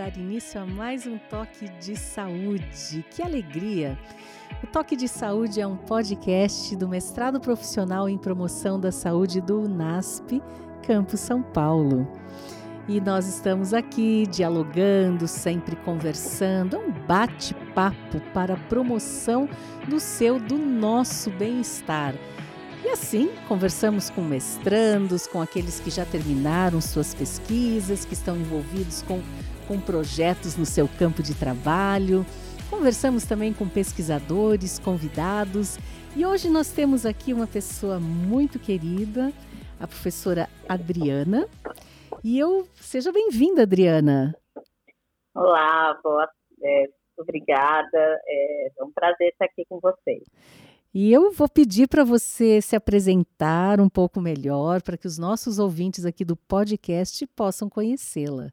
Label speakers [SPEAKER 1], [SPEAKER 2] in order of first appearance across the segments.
[SPEAKER 1] dar início a mais um Toque de Saúde. Que alegria! O Toque de Saúde é um podcast do Mestrado Profissional em Promoção da Saúde do UNASP, Campo São Paulo. E nós estamos aqui dialogando, sempre conversando, um bate-papo para a promoção do seu, do nosso bem-estar. E assim, conversamos com mestrandos, com aqueles que já terminaram suas pesquisas, que estão envolvidos com, com projetos no seu campo de trabalho. Conversamos também com pesquisadores, convidados. E hoje nós temos aqui uma pessoa muito querida, a professora Adriana. E eu, seja bem-vinda, Adriana.
[SPEAKER 2] Olá, boa, é, obrigada. É, é um prazer estar aqui com vocês.
[SPEAKER 1] E eu vou pedir para você se apresentar um pouco melhor, para que os nossos ouvintes aqui do podcast possam conhecê-la.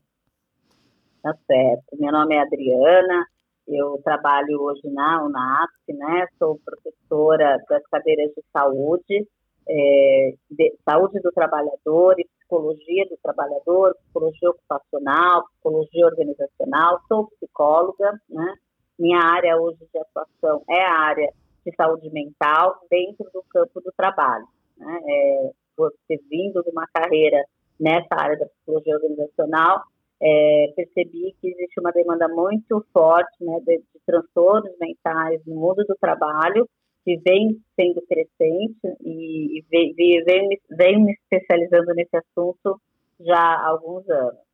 [SPEAKER 2] Tá certo. Meu nome é Adriana, eu trabalho hoje na UNAP, né? Sou professora das cadeiras de saúde, é, de, saúde do trabalhador e psicologia do trabalhador, psicologia ocupacional, psicologia organizacional, sou psicóloga, né? Minha área hoje de atuação é a área de saúde mental dentro do campo do trabalho. Né? É, você vindo de uma carreira nessa área da psicologia organizacional, é, percebi que existe uma demanda muito forte né, de, de, transtornos mentais no mundo do trabalho, que vem sendo crescente e, e vem, vem, vem me especializando nesse assunto já há alguns anos.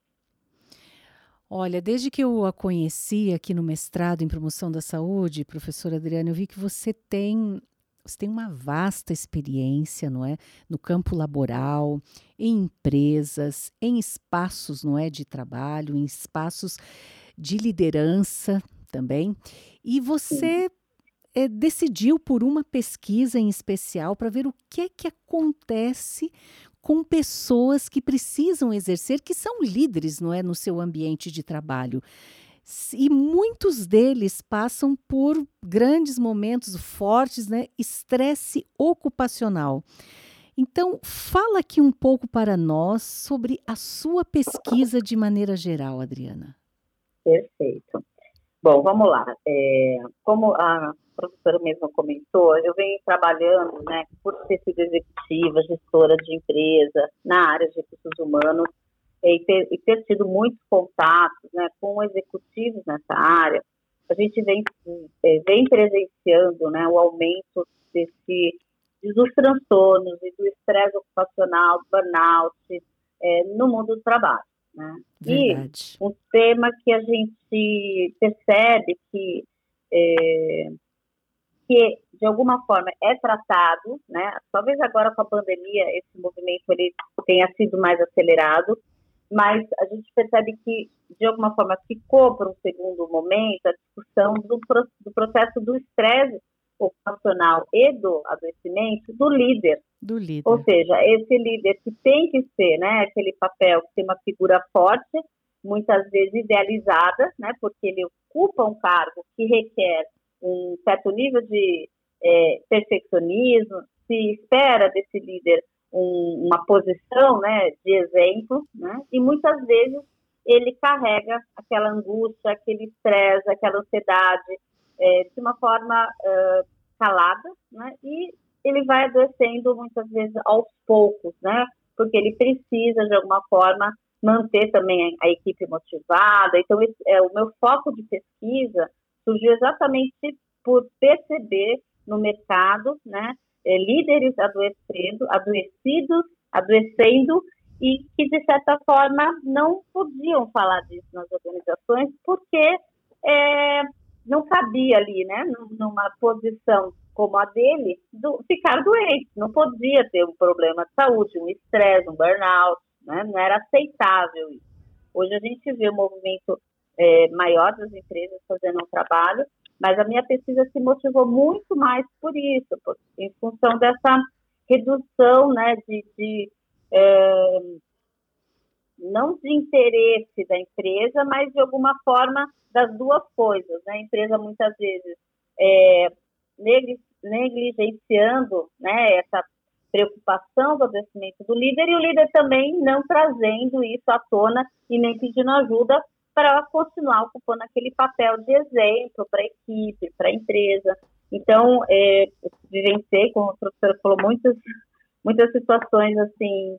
[SPEAKER 1] Olha, desde que eu a conheci aqui no mestrado em promoção da saúde, professora Adriana, eu vi que você tem você tem uma vasta experiência, não é, no campo laboral, em empresas, em espaços, não é, de trabalho, em espaços de liderança também. E você é, decidiu por uma pesquisa em especial para ver o que é que acontece com pessoas que precisam exercer, que são líderes, não é, no seu ambiente de trabalho. E muitos deles passam por grandes momentos fortes, né? Estresse ocupacional. Então, fala aqui um pouco para nós sobre a sua pesquisa de maneira geral, Adriana.
[SPEAKER 2] Perfeito. Bom, vamos lá. É, como a professora mesmo comentou, eu venho trabalhando, né, por ter sido executiva, gestora de empresa, na área de recursos humanos, e ter, e ter tido muitos contatos, né, com executivos nessa área, a gente vem, é, vem presenciando, né, o aumento desse, dos transtornos e do estresse ocupacional, burnout, é, no mundo do trabalho. Né?
[SPEAKER 1] Verdade.
[SPEAKER 2] E um tema que a gente percebe que, é, que de alguma forma é tratado, né? talvez agora com a pandemia esse movimento ele tenha sido mais acelerado, mas a gente percebe que de alguma forma ficou para um segundo momento a discussão do, do processo do estresse ocupacional e do adoecimento do líder.
[SPEAKER 1] Do líder.
[SPEAKER 2] Ou seja, esse líder que tem que ser, né, aquele papel que tem uma figura forte, muitas vezes idealizada, né, porque ele ocupa um cargo que requer um certo nível de é, perfeccionismo, se espera desse líder um, uma posição, né, de exemplo, né, e muitas vezes ele carrega aquela angústia, aquele estresse, aquela ansiedade, é, de uma forma uh, calada, né? E ele vai adoecendo muitas vezes aos poucos, né? Porque ele precisa, de alguma forma, manter também a, equipe motivada. Então, esse, é, o meu foco de pesquisa surgiu exatamente por perceber no mercado, né? É, líderes adoecendo, adoecidos, adoecendo e que, de certa forma, não podiam falar disso nas organizações porque é, não cabia ali, né, numa posição como a dele, do, ficar doente. Não podia ter um problema de saúde, um estresse, um burnout, né, não era aceitável isso. Hoje a gente vê o um movimento é, maior das empresas fazendo um trabalho, mas a minha pesquisa se motivou muito mais por isso, por, em função dessa redução, né, de, de é, não de interesse da empresa, mas de alguma forma das duas coisas. Né? A empresa muitas vezes é, negligenciando né, essa preocupação do adoecimento do líder e o líder também não trazendo isso à tona e nem pedindo ajuda para continuar ocupando aquele papel de exemplo para a equipe, para a empresa. Então, é, vivenciei, como a professora falou, muitas, muitas situações assim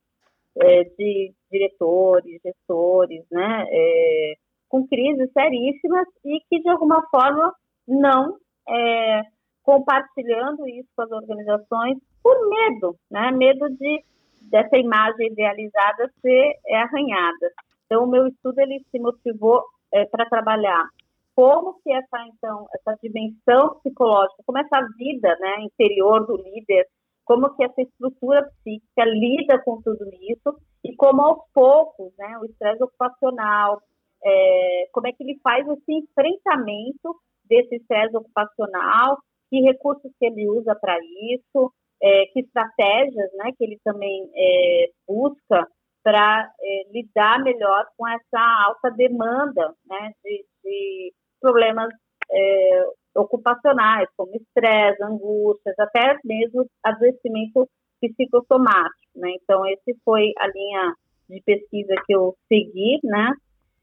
[SPEAKER 2] é, de diretores, gestores, né, é, com crises seríssimas e que de alguma forma não é, compartilhando isso com as organizações por medo, né, medo de dessa imagem idealizada ser arranhada. Então, o meu estudo ele se motivou é, para trabalhar como que essa então essa dimensão psicológica, como essa vida, né, interior do líder, como que essa estrutura psíquica lida com tudo isso e como aos poucos, né, o estresse ocupacional, é, como é que ele faz esse enfrentamento desse estresse ocupacional, que recursos que ele usa para isso, é, que estratégias, né, que ele também é, busca para é, lidar melhor com essa alta demanda né, de, de problemas é, ocupacionais, como estresse, angústias, até mesmo adoecimento psicossomático. Né? Então, esse foi a linha de pesquisa que eu segui, né?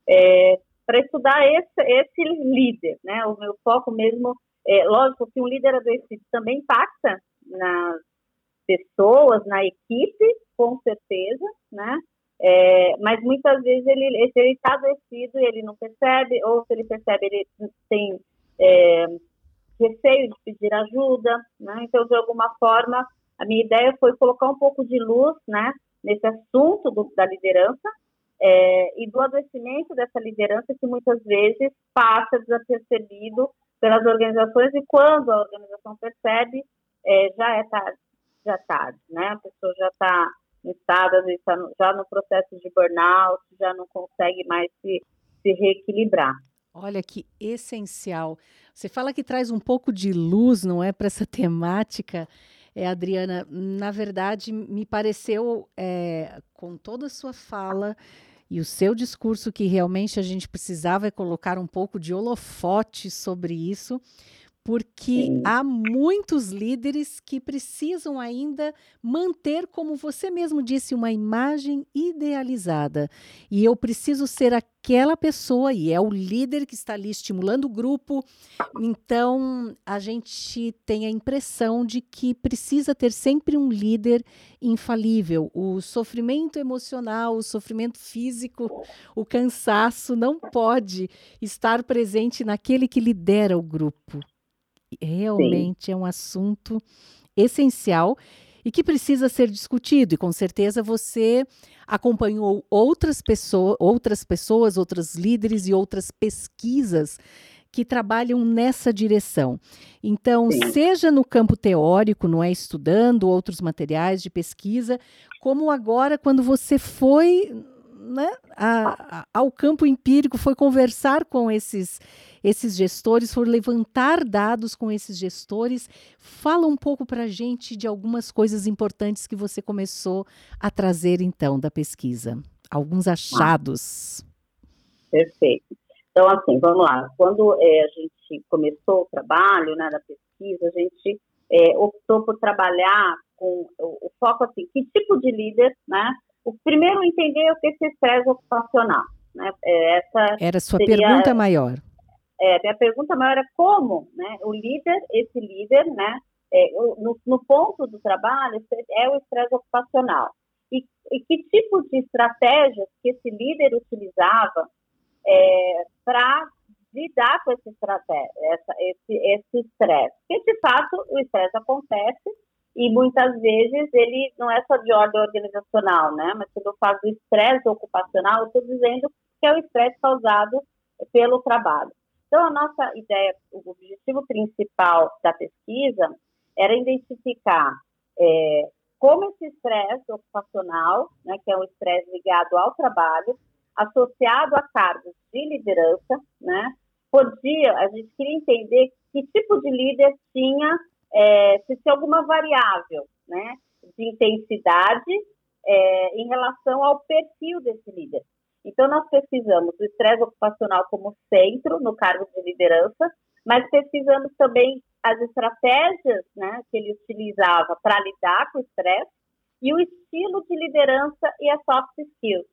[SPEAKER 2] É, para estudar esse, esse líder, né? O meu foco mesmo, é, lógico que um líder adoecido também impacta nas pessoas, na equipe, com certeza, né? É, mas muitas vezes ele está adoecido e ele não percebe, ou se ele percebe, ele tem é, receio de pedir ajuda, né? Então, de alguma forma, a minha ideia foi colocar um pouco de luz, né, nesse assunto do, da liderança é, e do adoecimento dessa liderança que muitas vezes passa desapercebido pelas organizações e quando a organização percebe, é, já é tarde, já é tarde, né? A pessoa já está estado, às vezes está já no processo de burnout, já não consegue mais se, se reequilibrar.
[SPEAKER 1] Olha que essencial. Você fala que traz um pouco de luz, não é, para essa temática, é, Adriana. Na verdade, me pareceu, é, com toda a sua fala e o seu discurso, que realmente a gente precisava é colocar um pouco de holofote sobre isso porque Sim. há muitos líderes que precisam ainda manter, como você mesmo disse, uma imagem idealizada. E eu preciso ser aquela pessoa, e é o líder que está ali estimulando o grupo. Então, a gente tem a impressão de que precisa ter sempre um líder infalível. O sofrimento emocional, o sofrimento físico, o cansaço não pode estar presente naquele que lidera o grupo realmente Sim. é um assunto essencial e que precisa ser discutido. E com certeza você acompanhou outras pessoas, outras pessoas, outros líderes e outras pesquisas que trabalham nessa direção. Então, Sim. seja no campo teórico, não é estudando outros materiais de pesquisa, como agora quando você foi né, a, a, ao campo empírico, foi conversar com esses esses gestores, for levantar dados com esses gestores. Fala um pouco para a gente de algumas coisas importantes que você começou a trazer, então, da pesquisa. Alguns achados.
[SPEAKER 2] Perfeito. Então, assim, vamos lá. Quando é, a gente começou o trabalho né, da pesquisa, a gente é, optou por trabalhar com o, o, foco, assim, que tipo de líder, né? O primeiro, entender o que é esse estresse ocupacional. Né?
[SPEAKER 1] É, essa Era a sua seria, pergunta maior
[SPEAKER 2] é, minha pergunta maior é como né, o líder, esse líder, né, é, no, no, ponto do trabalho, é o estresse ocupacional. E, e, que tipo de estratégias que esse líder utilizava é, para lidar com esse esse estresse? Porque, de fato, o estresse acontece e muitas vezes ele não é só de ordem organizacional, né? Mas quando eu falo do estresse ocupacional, eu estou dizendo que é o estresse causado pelo trabalho. Então, a nossa ideia, o objetivo principal da pesquisa era identificar é, como esse estresse ocupacional, né, que é um estresse ligado ao trabalho, associado a cargos de liderança, né, podia, a gente queria entender que tipo de líder tinha, é, se tinha alguma variável, né, de intensidade é, em relação ao perfil desse líder. Então, nós pesquisamos o estresse ocupacional como centro no cargo de liderança, mas pesquisamos também as estratégias né, que ele utilizava para lidar com o estresse e o estilo de liderança e as soft skills,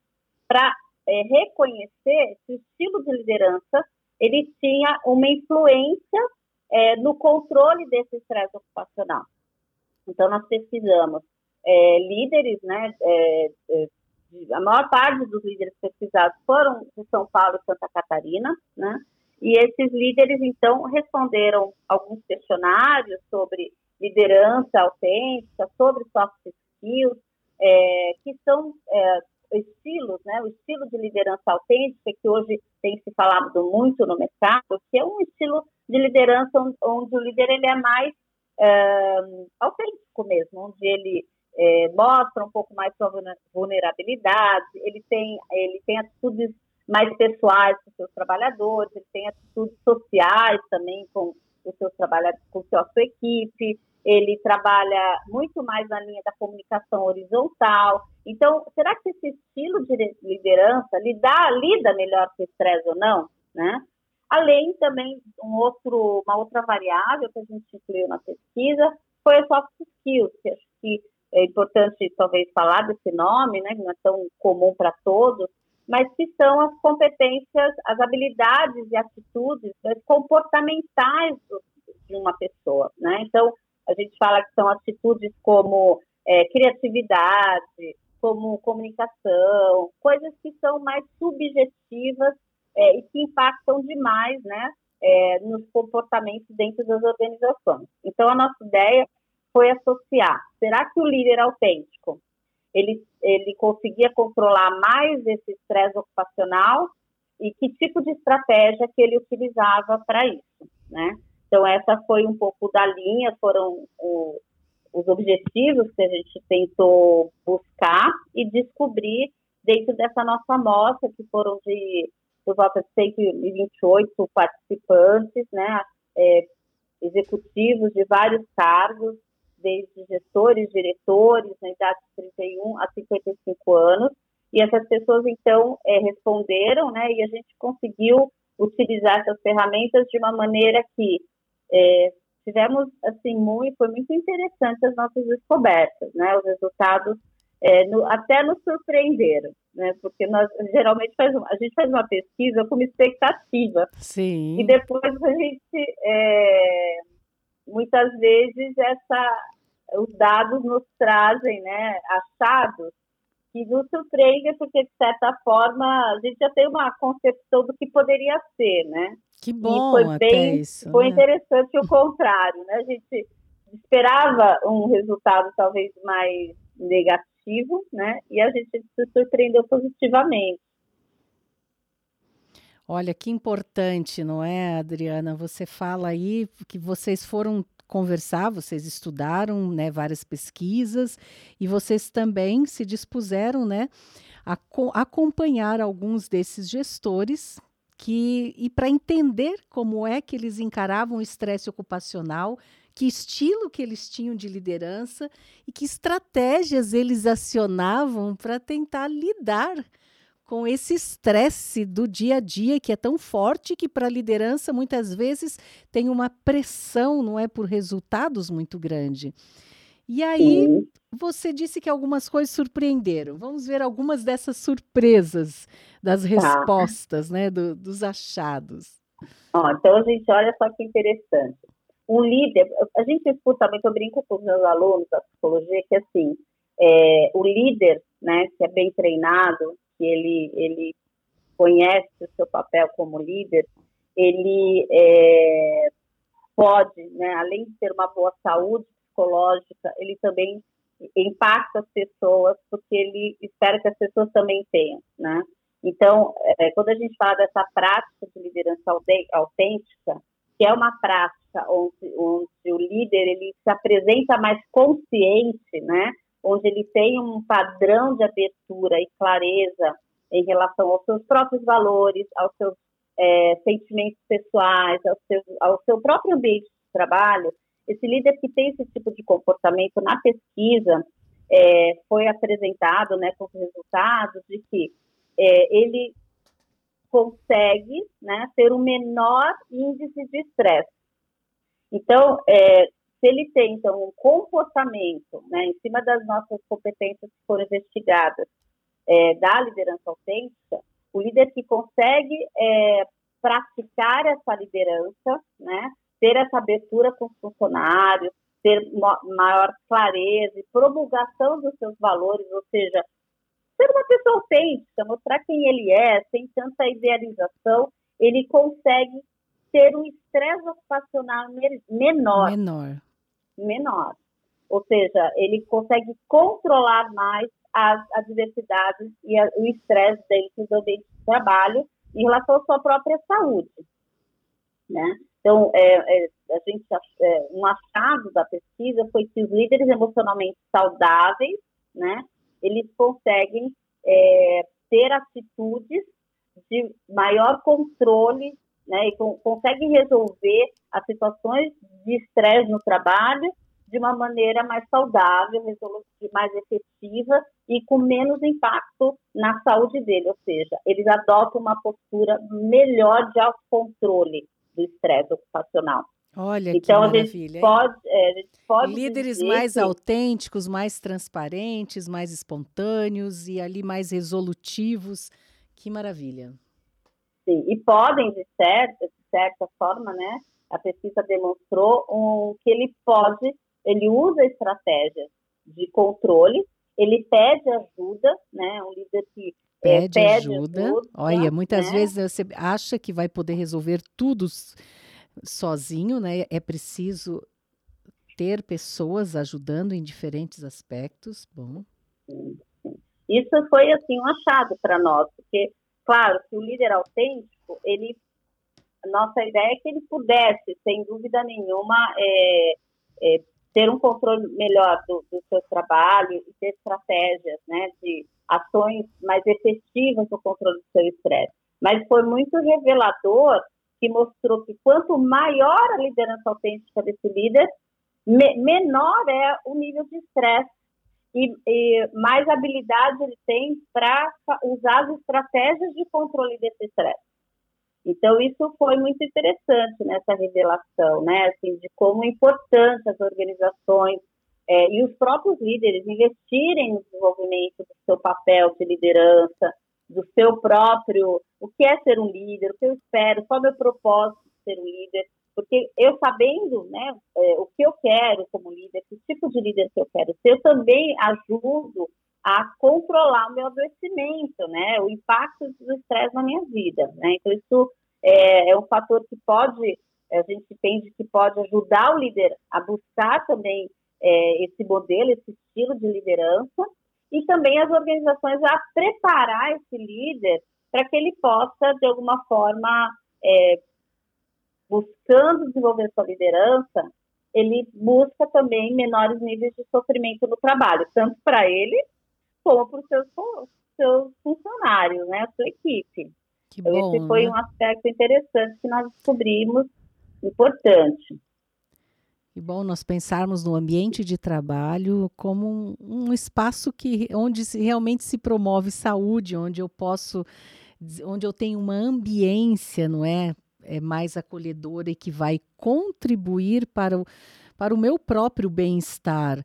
[SPEAKER 2] para é, reconhecer se o estilo de liderança ele tinha uma influência é, no controle desse estresse ocupacional. Então, nós pesquisamos é, líderes, né, é, é, a maior parte dos líderes pesquisados foram de São Paulo e Santa Catarina, né, e esses líderes, então, responderam alguns questionários sobre liderança autêntica, sobre soft skills, é, que são é, estilos, né, o estilo de liderança autêntica, que hoje tem se falado muito no mercado, que é um estilo de liderança onde, o líder ele é mais é, autêntico mesmo, onde ele é, mostra um pouco mais sua vulnerabilidade, ele tem, ele tem atitudes mais pessoais com seus trabalhadores, ele tem atitudes sociais também com os seus trabalhadores, com a sua equipe, ele trabalha muito mais na linha da comunicação horizontal. Então, será que esse estilo de liderança lida, lida melhor com o estresse ou não? Né? Além também, um outro, uma outra variável que a gente incluiu na pesquisa foi a soft skills, que acho que é importante talvez falar desse nome, né, não é tão comum para todos, mas que são as competências, as habilidades e atitudes comportamentais de uma pessoa, né? Então, a gente fala que são atitudes como é, criatividade, como comunicação, coisas que são mais subjetivas é, e que impactam demais, né, é, nos comportamentos dentro das organizações. Então, a nossa ideia foi associar, será que o líder autêntico ele, ele conseguia controlar mais esse estresse ocupacional e que tipo de estratégia que ele utilizava para isso, né? Então, essa foi um pouco da linha, foram o, os objetivos que a gente tentou buscar e descobrir dentro dessa nossa amostra, que foram de por volta de 128 participantes, né, é, executivos de vários cargos, desde gestores, diretores, na idade de 31 a 55 anos, e essas pessoas, então, é, responderam, né, e a gente conseguiu utilizar essas ferramentas de uma maneira que é, tivemos, assim, muito, foi muito interessante as nossas descobertas, né, os resultados é, no, até nos surpreenderam, né, porque nós geralmente faz a gente faz uma pesquisa com uma expectativa,
[SPEAKER 1] Sim.
[SPEAKER 2] e depois a gente é, muitas vezes essa, os dados nos trazem né, achados que nos surpreendem, porque, de certa forma, a gente já tem uma concepção do que poderia ser, né?
[SPEAKER 1] Que bom,
[SPEAKER 2] e foi bem,
[SPEAKER 1] isso,
[SPEAKER 2] Foi
[SPEAKER 1] né?
[SPEAKER 2] interessante o contrário, né? A gente esperava um resultado talvez mais negativo, né? E a gente se surpreendeu positivamente.
[SPEAKER 1] Olha, que importante, não é, Adriana? Você fala aí que vocês foram conversar, vocês estudaram né, várias pesquisas e vocês também se dispuseram né, a co acompanhar alguns desses gestores que, e para entender como é que eles encaravam o estresse ocupacional, que estilo que eles tinham de liderança e que estratégias eles acionavam para tentar lidar com esse estresse do dia a dia que é tão forte que para a liderança muitas vezes tem uma pressão, não é, por resultados muito grande. E aí
[SPEAKER 2] Sim.
[SPEAKER 1] você disse que algumas coisas surpreenderam. Vamos ver algumas dessas surpresas das
[SPEAKER 2] Tá.
[SPEAKER 1] respostas, né, do- dos achados.
[SPEAKER 2] Ó, então, a gente olha só que interessante. O líder, a gente escuta muito, eu brinco com os meus alunos da psicologia, que assim, é, o líder, né, que é bem treinado, que ele, ele conhece o seu papel como líder, ele é, pode, né, além de ter uma boa saúde psicológica, ele também impacta as pessoas, porque ele espera que as pessoas também tenham, né? Então, é, quando a gente fala dessa prática de liderança autêntica, que é uma prática onde, onde o líder ele se apresenta mais consciente, né? Onde ele tem um padrão de abertura e clareza em relação aos seus próprios valores, aos seus é, sentimentos pessoais, ao seu, ao seu próprio ambiente de trabalho. Esse líder que tem esse tipo de comportamento na pesquisa é, foi apresentado, né, com os resultados de que é, ele consegue né, ter um menor índice de estresse. Então, é, se ele tem então um comportamento, né, em cima das nossas competências que foram investigadas é, da liderança autêntica, o líder que consegue é, praticar essa liderança, né, ter essa abertura com os funcionários, ter maior clareza e promulgação dos seus valores, ou seja, ser uma pessoa autêntica, mostrar quem ele é, sem tanta idealização, ele consegue ter um estresse ocupacional menor.
[SPEAKER 1] Menor.
[SPEAKER 2] Menor. Ou seja, ele consegue controlar mais as adversidades e a, o estresse dentro do ambiente de trabalho em relação à sua própria saúde. Né? Então, é, é, a gente, é, um achado da pesquisa foi que os líderes emocionalmente saudáveis, né, eles conseguem é, ter atitudes de maior controle, né, e conseguem resolver as situações de estresse no trabalho de uma maneira mais saudável, mais efetiva e com menos impacto na saúde dele, ou seja, eles adotam uma postura melhor de autocontrole do estresse ocupacional.
[SPEAKER 1] Olha então, que maravilha.
[SPEAKER 2] Pode, é, pode
[SPEAKER 1] Líderes mais que... autênticos, mais transparentes, mais espontâneos e ali mais resolutivos. Que maravilha.
[SPEAKER 2] Sim, e podem, de certa, de certa forma, né? A pesquisa demonstrou um, que ele pode, ele usa estratégias de controle, ele pede ajuda, né? Um líder que
[SPEAKER 1] pede, é, pede ajuda. ajuda. Olha, muitas né? vezes você acha que vai poder resolver tudo sozinho, né? É preciso ter pessoas ajudando em diferentes aspectos. Bom.
[SPEAKER 2] Isso foi assim um achado para nós, porque claro que o líder autêntico, ele nossa ideia é que ele pudesse, sem dúvida nenhuma, é, é, ter um controle melhor do, do seu trabalho e ter estratégias, né, de ações mais efetivas no controle do seu estresse. Mas foi muito revelador que mostrou que quanto maior a liderança autêntica desse líder, me, menor é o nível de estresse e, e, mais habilidade ele tem para usar as estratégias de controle desse estresse. Então, isso foi muito interessante nessa revelação, né, assim, de como é importante as organizações é, e os próprios líderes investirem no desenvolvimento do seu papel de liderança, do seu próprio, o que é ser um líder, o que eu espero, qual é o meu propósito de ser um líder, porque eu sabendo né, é, o que eu quero como líder, que tipo de líder que eu quero ser, eu também ajudo a controlar o meu adoecimento, né, o impacto do estresse na minha vida. Né? Então, isso é, é um fator que pode, a gente entende que pode ajudar o líder a buscar também é, esse modelo, esse estilo de liderança, e também as organizações a preparar esse líder para que ele possa, de alguma forma, é, buscando desenvolver sua liderança, ele busca também menores níveis de sofrimento no trabalho, tanto para ele como para os seus, seus funcionários, né, a sua equipe.
[SPEAKER 1] Que então,
[SPEAKER 2] bom, esse foi né? um aspecto interessante que nós descobrimos, importante.
[SPEAKER 1] Que bom nós pensarmos no ambiente de trabalho como um, um espaço que, onde se, realmente se promove saúde, onde eu posso, onde eu tenho uma ambiência, não é? é mais acolhedora e que vai contribuir para o, para o meu próprio bem-estar.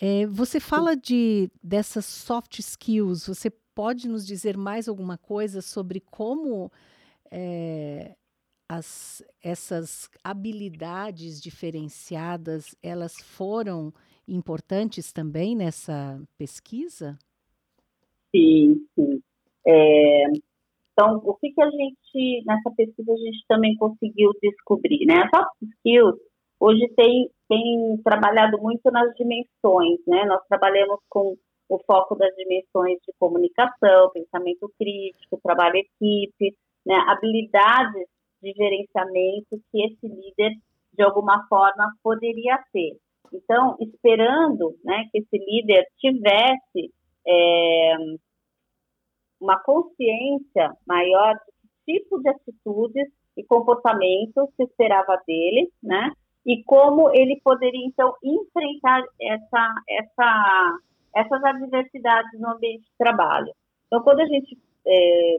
[SPEAKER 1] É, você fala de dessas soft skills. Você pode nos dizer mais alguma coisa sobre como é, as, essas habilidades diferenciadas, elas foram importantes também nessa pesquisa?
[SPEAKER 2] Sim, sim. É, então, o que, que a gente, nessa pesquisa, a gente também conseguiu descobrir, né? As soft skills, hoje tem, tem trabalhado muito nas dimensões, né? Nós trabalhamos com o foco das dimensões de comunicação, pensamento crítico, trabalho equipe, né? habilidades de gerenciamento que esse líder, de alguma forma, poderia ter. Então, esperando né, que esse líder tivesse é, uma consciência maior que tipo de atitudes e comportamentos se esperava dele, né? E como ele poderia, então, enfrentar essa, essa, essas adversidades no ambiente de trabalho. Então, quando a gente é,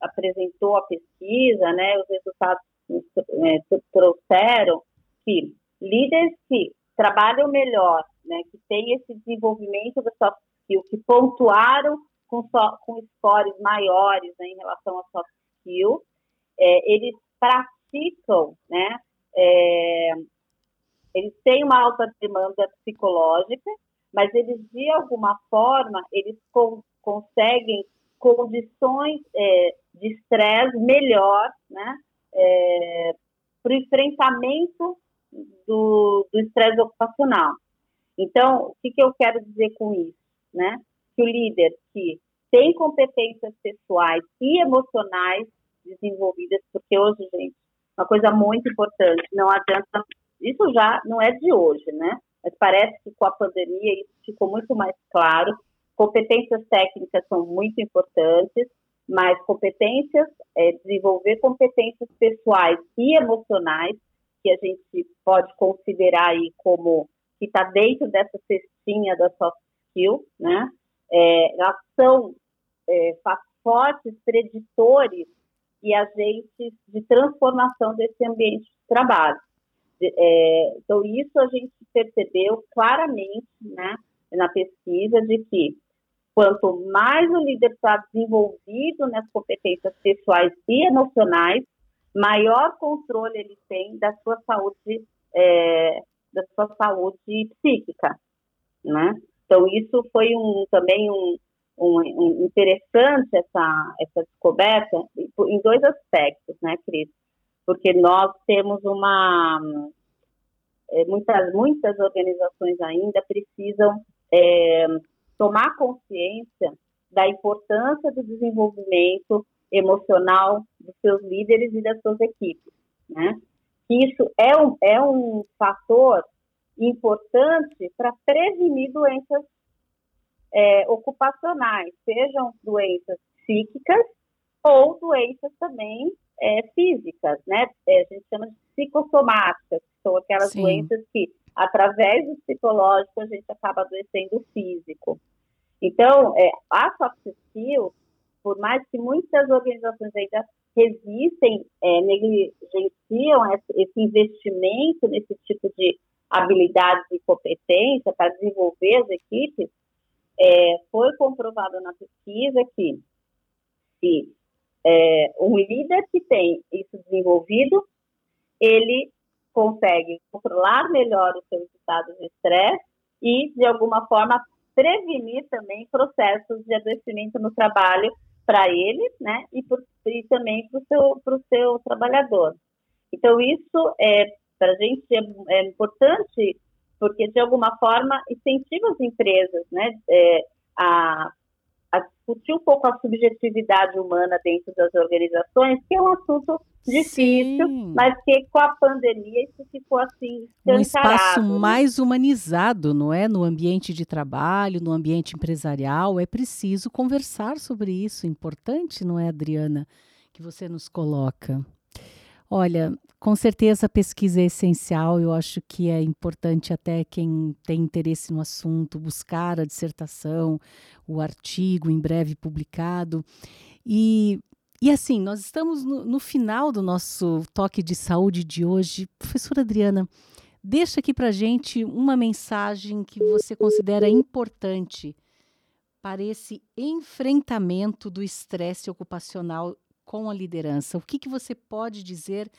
[SPEAKER 2] apresentou a pesquisa, né, os resultados é, trouxeram que líderes que trabalham melhor, né, que têm esse desenvolvimento da soft skill, que pontuaram com, so, com scores maiores né, em relação a soft skill, é, eles praticam, né, é, eles têm uma alta demanda psicológica, mas eles, de alguma forma, eles con conseguem condições é, de estresse melhor, né, é, para o enfrentamento do estresse ocupacional. Então, o que, que eu quero dizer com isso? Né? Que o líder que tem competências pessoais e emocionais desenvolvidas, porque hoje, gente, uma coisa muito importante, não adianta, isso já não é de hoje, né? Mas parece que com a pandemia isso ficou muito mais claro. Competências técnicas são muito importantes, mas competências, é, desenvolver competências pessoais e emocionais, que a gente pode considerar aí como que está dentro dessa cestinha da soft skill, né? É, elas são é, fortes preditores e agentes de transformação desse ambiente de trabalho. É, então, isso a gente percebeu claramente né, na pesquisa de que quanto mais o líder está desenvolvido nas competências pessoais e emocionais, maior controle ele tem da sua saúde, é, da sua saúde psíquica, né? Então isso foi um também um, um, um interessante essa essa descoberta em dois aspectos, né, Cris? Porque nós temos uma é, muitas muitas organizações ainda precisam é, tomar consciência da importância do desenvolvimento emocional dos seus líderes e das suas equipes, né? Isso é um, é um fator importante para prevenir doenças é, ocupacionais, sejam doenças psíquicas ou doenças também é, físicas, né? É, a gente chama de psicossomáticas, que são aquelas Sim. doenças que, através do psicológico, a gente acaba adoecendo o físico. Então, é, a soft skills, por mais que muitas organizações ainda resistem, é, negligenciam esse, esse, investimento nesse tipo de habilidades e competência para desenvolver as equipes, é, foi comprovado na pesquisa que se é, um líder que tem isso desenvolvido, ele consegue controlar melhor os seus estados de estresse e, de alguma forma, prevenir também processos de adoecimento no trabalho para ele, né, e, por, e também para o seu, seu trabalhador. Então, isso é para a gente é, é, importante porque, de alguma forma, incentiva as empresas né, é, a, a discutir um pouco a subjetividade humana dentro das organizações, que é um assunto difícil, Sim. mas que com a pandemia isso ficou assim
[SPEAKER 1] Um espaço né? mais humanizado, não é? No ambiente de trabalho, no ambiente empresarial, é preciso conversar sobre isso. Importante, não é, Adriana, que você nos coloca. Olha, com certeza a pesquisa é essencial. Eu acho que é importante até quem tem interesse no assunto buscar a dissertação, o artigo em breve publicado. E e assim, nós estamos no, no, final do nosso toque de saúde de hoje. Professora Adriana, deixa aqui para gente uma mensagem que você considera importante para esse enfrentamento do estresse ocupacional com a liderança. O que, que você pode dizer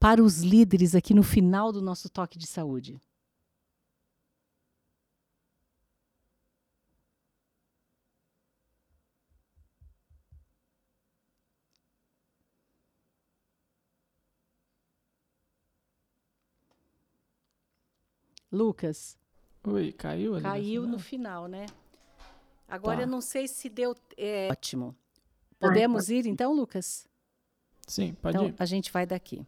[SPEAKER 1] para os líderes aqui no final do nosso toque de saúde? Lucas.
[SPEAKER 3] Oi, caiu ali?
[SPEAKER 1] Caiu no final, né? Agora tá. eu não sei se deu. É... Ótimo. Podemos ir então, Lucas?
[SPEAKER 3] Sim, pode
[SPEAKER 1] então,
[SPEAKER 3] ir.
[SPEAKER 1] A gente vai daqui.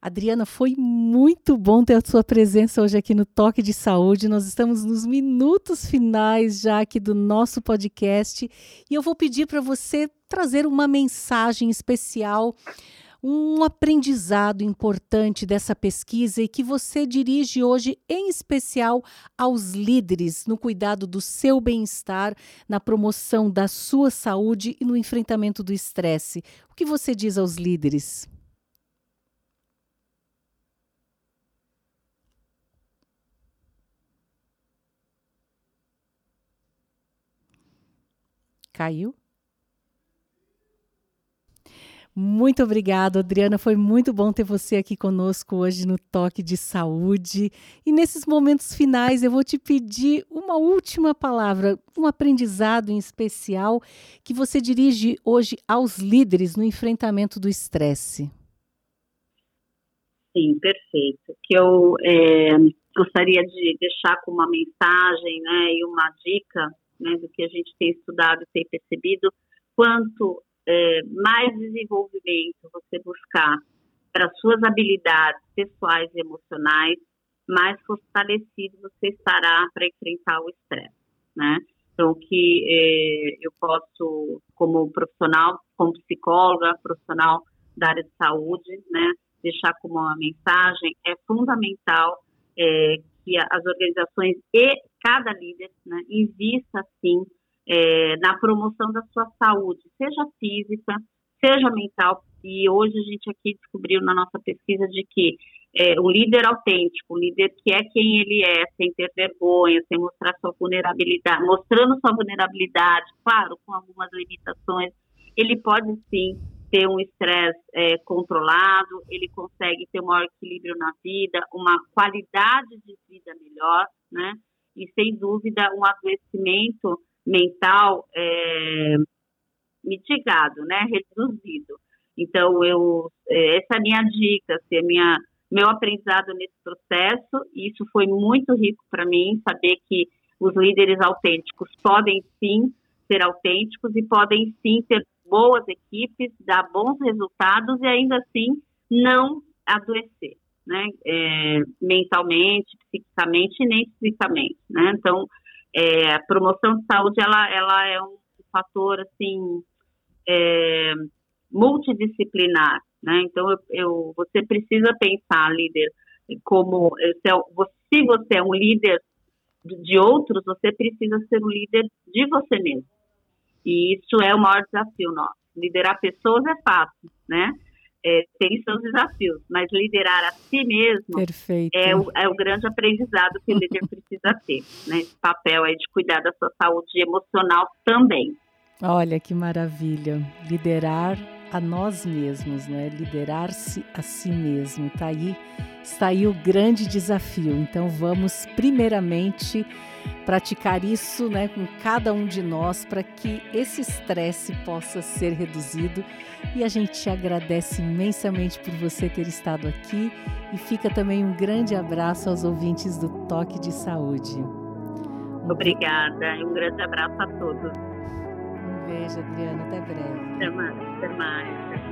[SPEAKER 1] Adriana, foi muito bom ter a sua presença hoje aqui no Toque de Saúde. Nós estamos nos minutos finais já aqui do nosso podcast e eu vou pedir para você trazer uma mensagem especial um aprendizado importante dessa pesquisa e que você dirige hoje, em especial aos líderes no cuidado do seu bem-estar, na promoção da sua saúde e no enfrentamento do estresse. O que você diz aos líderes? Caiu? Muito obrigada, Adriana. Foi muito bom ter você aqui conosco hoje no Toque de Saúde. E nesses momentos finais, eu vou te pedir uma última palavra, um aprendizado em especial que você dirige hoje aos líderes no enfrentamento do estresse.
[SPEAKER 2] Sim, perfeito. Que eu é, gostaria de deixar com uma mensagem né, e uma dica né, do que a gente tem estudado e tem percebido, quanto é, mais desenvolvimento você buscar para suas habilidades pessoais e emocionais, mais fortalecido você estará para enfrentar o estresse, né? Então, que é, eu posso, como profissional, como psicóloga, profissional da área de saúde, né, deixar como uma mensagem, é fundamental é, que as organizações e cada líder né, invista, sim, é, na promoção da sua saúde, seja física, seja mental. E hoje a gente aqui descobriu na nossa pesquisa de que é, o líder autêntico, o líder que é quem ele é, sem ter vergonha, sem mostrar sua vulnerabilidade, mostrando sua vulnerabilidade, claro, com algumas limitações, ele pode sim ter um estresse é, controlado, ele consegue ter um maior equilíbrio na vida, uma qualidade de vida melhor, né? E sem dúvida um adoecimento mental é, mitigado, né, reduzido. Então, eu, é, essa é a minha dica, assim, a minha, meu aprendizado nesse processo, isso foi muito rico para mim, saber que os líderes autênticos podem sim ser autênticos e podem sim ter boas equipes, dar bons resultados e ainda assim não adoecer, né, é, mentalmente, psiquicamente e nem fisicamente, né, então é, a promoção de saúde ela, ela é um fator assim é, multidisciplinar, né? Então eu, eu, você precisa pensar líder como se você é um líder de outros, você precisa ser um líder de você mesmo. E isso é o maior desafio nosso. Liderar pessoas é fácil, né? É, tem seus desafios, mas liderar a si mesmo é o, é o, grande aprendizado que o líder precisa ter, né? Esse papel aí de cuidar da sua saúde emocional também.
[SPEAKER 1] Olha que maravilha, liderar a nós mesmos, né? Liderar-se a si mesmo. Tá aí, está aí o grande desafio. Então vamos primeiramente praticar isso, né, com cada um de nós para que esse estresse possa ser reduzido. E a gente te agradece imensamente por você ter estado aqui e fica também um grande abraço aos ouvintes do Toque de Saúde.
[SPEAKER 2] Obrigada e um grande abraço a todos
[SPEAKER 1] beijo, Adriana. Até breve.
[SPEAKER 2] Até mais. Até mais.